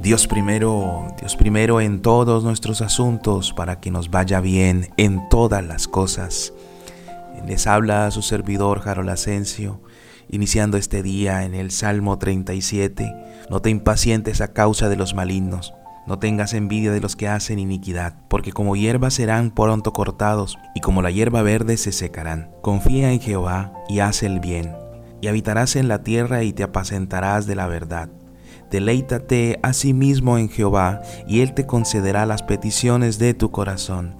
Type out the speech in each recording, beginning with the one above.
Dios primero, Dios primero en todos nuestros asuntos para que nos vaya bien en todas las cosas. Les habla a su servidor Harold Asensio, iniciando este día en el Salmo 37. No te impacientes a causa de los malignos, no tengas envidia de los que hacen iniquidad, porque como hierba serán pronto cortados, y como la hierba verde se secarán. Confía en Jehová y haz el bien, y habitarás en la tierra y te apacentarás de la verdad. Deleítate asimismo en Jehová, y Él te concederá las peticiones de tu corazón.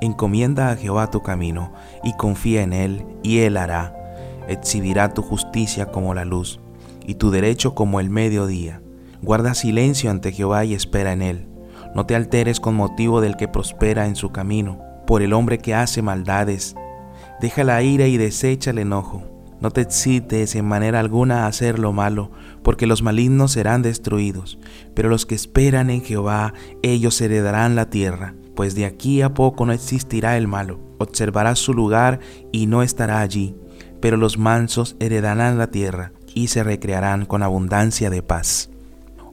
Encomienda a Jehová tu camino, y confía en Él, y Él hará. Exhibirá tu justicia como la luz, y tu derecho como el mediodía. Guarda silencio ante Jehová y espera en Él. No te alteres con motivo del que prospera en su camino, por el hombre que hace maldades. Deja la ira y desecha el enojo no te excites en manera alguna a hacer lo malo, porque los malignos serán destruidos, pero los que esperan en Jehová, ellos heredarán la tierra, pues de aquí a poco no existirá el malo. Observarás su lugar y no estará allí, pero los mansos heredarán la tierra y se recrearán con abundancia de paz.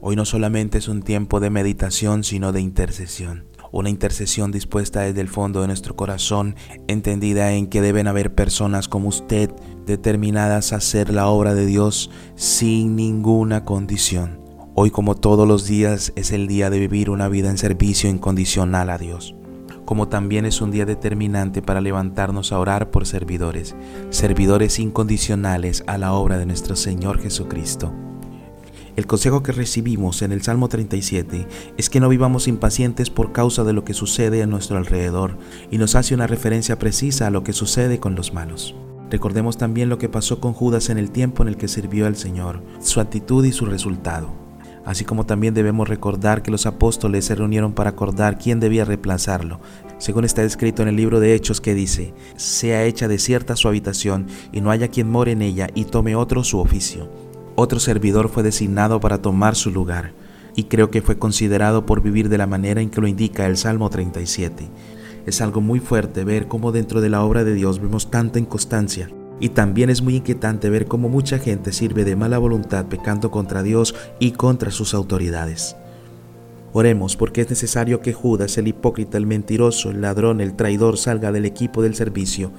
Hoy no solamente es un tiempo de meditación, sino de intercesión una intercesión dispuesta desde el fondo de nuestro corazón, entendida en que deben haber personas como usted determinadas a hacer la obra de Dios sin ninguna condición. Hoy como todos los días es el día de vivir una vida en servicio incondicional a Dios como también es un día determinante para levantarnos a orar por servidores, servidores incondicionales a la obra de nuestro Señor Jesucristo. El consejo que recibimos en el Salmo 37 es que no vivamos impacientes por causa de lo que sucede a nuestro alrededor y nos hace una referencia precisa a lo que sucede con los malos. Recordemos también lo que pasó con Judas en el tiempo en el que sirvió al Señor, su actitud y su resultado. Así como también debemos recordar que los apóstoles se reunieron para acordar quién debía reemplazarlo, según está escrito en el libro de Hechos que dice, sea hecha desierta su habitación y no haya quien more en ella y tome otro su oficio. Otro servidor fue designado para tomar su lugar, y creo que fue considerado por vivir de la manera en que lo indica el Salmo 37. Es algo muy fuerte ver cómo dentro de la obra de Dios vemos tanta inconstancia, y también es muy inquietante ver cómo mucha gente sirve de mala voluntad pecando contra Dios y contra sus autoridades. Oremos porque es necesario que Judas, el hipócrita, el mentiroso, el ladrón, el traidor salga del equipo del servicio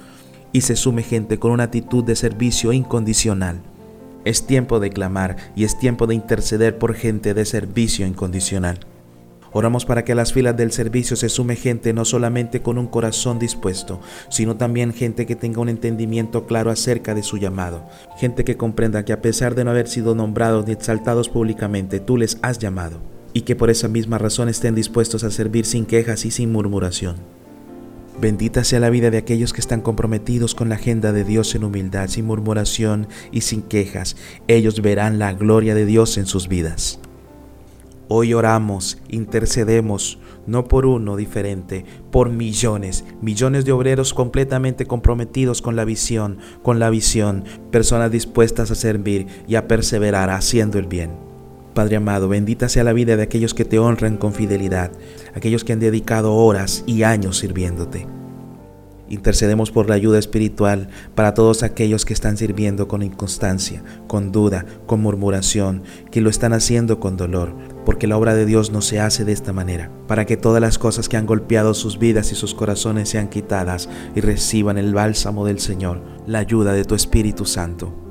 y se sume gente con una actitud de servicio incondicional. Es tiempo de clamar y es tiempo de interceder por gente de servicio incondicional. Oramos para que a las filas del servicio se sume gente no solamente con un corazón dispuesto, sino también gente que tenga un entendimiento claro acerca de su llamado. Gente que comprenda que a pesar de no haber sido nombrados ni exaltados públicamente, tú les has llamado. Y que por esa misma razón estén dispuestos a servir sin quejas y sin murmuración. Bendita sea la vida de aquellos que están comprometidos con la agenda de Dios en humildad, sin murmuración y sin quejas. Ellos verán la gloria de Dios en sus vidas. Hoy oramos, intercedemos, no por uno diferente, por millones, millones de obreros completamente comprometidos con la visión, con la visión, personas dispuestas a servir y a perseverar haciendo el bien. Padre amado, bendita sea la vida de aquellos que te honran con fidelidad, aquellos que han dedicado horas y años sirviéndote. Intercedemos por la ayuda espiritual para todos aquellos que están sirviendo con inconstancia, con duda, con murmuración, que lo están haciendo con dolor, porque la obra de Dios no se hace de esta manera, para que todas las cosas que han golpeado sus vidas y sus corazones sean quitadas y reciban el bálsamo del Señor, la ayuda de tu Espíritu Santo.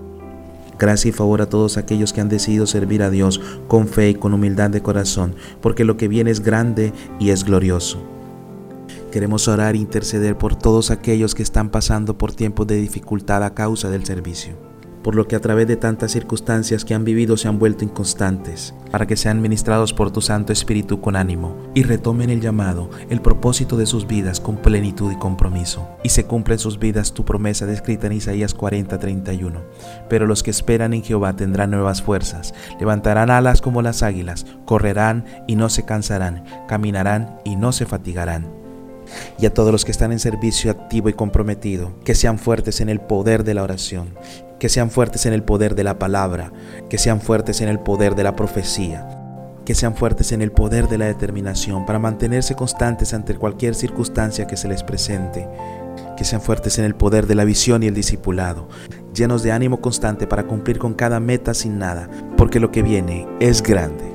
Gracia y favor a todos aquellos que han decidido servir a Dios con fe y con humildad de corazón, porque lo que viene es grande y es glorioso. Queremos orar e interceder por todos aquellos que están pasando por tiempos de dificultad a causa del servicio por lo que a través de tantas circunstancias que han vivido se han vuelto inconstantes, para que sean ministrados por tu Santo Espíritu con ánimo y retomen el llamado, el propósito de sus vidas con plenitud y compromiso, y se cumple en sus vidas tu promesa descrita en Isaías 40:31. Pero los que esperan en Jehová tendrán nuevas fuerzas, levantarán alas como las águilas, correrán y no se cansarán, caminarán y no se fatigarán y a todos los que están en servicio activo y comprometido, que sean fuertes en el poder de la oración, que sean fuertes en el poder de la palabra, que sean fuertes en el poder de la profecía. que sean fuertes en el poder de la determinación para mantenerse constantes ante cualquier circunstancia que se les presente, que sean fuertes en el poder de la visión y el discipulado, llenos de ánimo constante para cumplir con cada meta sin nada, porque lo que viene es grande.